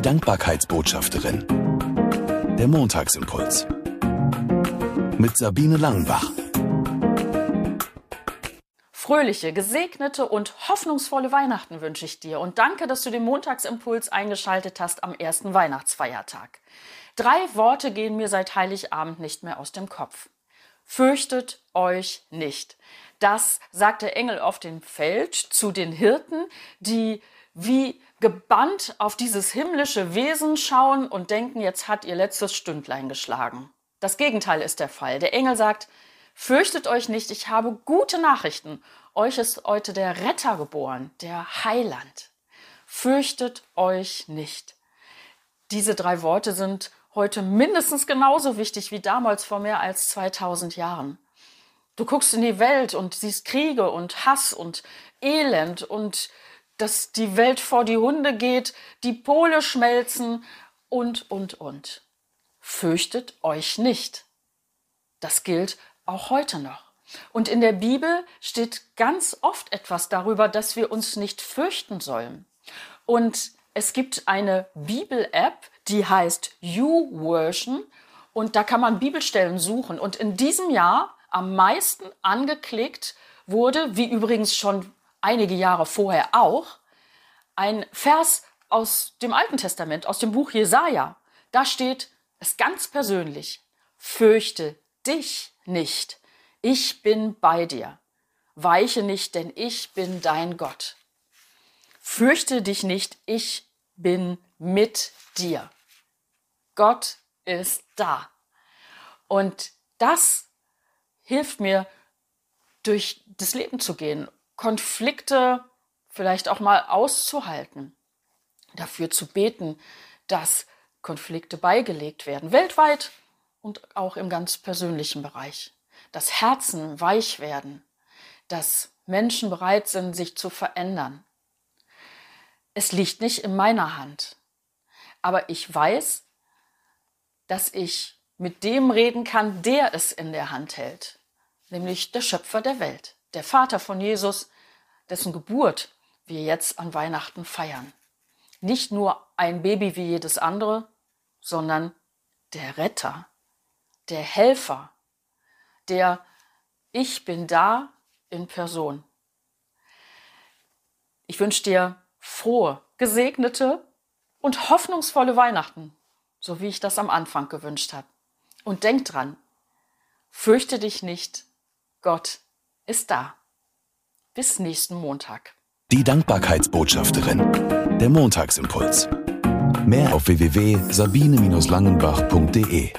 Die Dankbarkeitsbotschafterin. Der Montagsimpuls. Mit Sabine Langenbach. Fröhliche, gesegnete und hoffnungsvolle Weihnachten wünsche ich dir und danke, dass du den Montagsimpuls eingeschaltet hast am ersten Weihnachtsfeiertag. Drei Worte gehen mir seit Heiligabend nicht mehr aus dem Kopf. Fürchtet euch nicht. Das sagt der Engel auf dem Feld zu den Hirten, die wie gebannt auf dieses himmlische Wesen schauen und denken, jetzt hat ihr letztes Stündlein geschlagen. Das Gegenteil ist der Fall. Der Engel sagt, fürchtet euch nicht, ich habe gute Nachrichten. Euch ist heute der Retter geboren, der Heiland. Fürchtet euch nicht. Diese drei Worte sind heute mindestens genauso wichtig wie damals vor mehr als 2000 Jahren. Du guckst in die Welt und siehst Kriege und Hass und Elend und dass die Welt vor die Hunde geht, die Pole schmelzen und, und, und. Fürchtet euch nicht. Das gilt auch heute noch. Und in der Bibel steht ganz oft etwas darüber, dass wir uns nicht fürchten sollen. Und es gibt eine Bibel-App, die heißt YouVersion und da kann man Bibelstellen suchen. Und in diesem Jahr am meisten angeklickt wurde, wie übrigens schon einige Jahre vorher auch, ein Vers aus dem Alten Testament, aus dem Buch Jesaja. Da steht es ganz persönlich: Fürchte dich nicht. Ich bin bei dir. Weiche nicht, denn ich bin dein Gott. Fürchte dich nicht, ich bin mit dir. Gott ist da. Und das hilft mir, durch das Leben zu gehen Konflikte vielleicht auch mal auszuhalten, dafür zu beten, dass Konflikte beigelegt werden, weltweit und auch im ganz persönlichen Bereich, dass Herzen weich werden, dass Menschen bereit sind, sich zu verändern. Es liegt nicht in meiner Hand, aber ich weiß, dass ich mit dem reden kann, der es in der Hand hält, nämlich der Schöpfer der Welt der Vater von Jesus, dessen Geburt wir jetzt an Weihnachten feiern. Nicht nur ein Baby wie jedes andere, sondern der Retter, der Helfer, der Ich bin da in Person. Ich wünsche dir frohe, gesegnete und hoffnungsvolle Weihnachten, so wie ich das am Anfang gewünscht habe. Und denk dran, fürchte dich nicht, Gott ist da. Bis nächsten Montag. Die Dankbarkeitsbotschafterin. Der Montagsimpuls. Mehr auf www.sabine-langenbach.de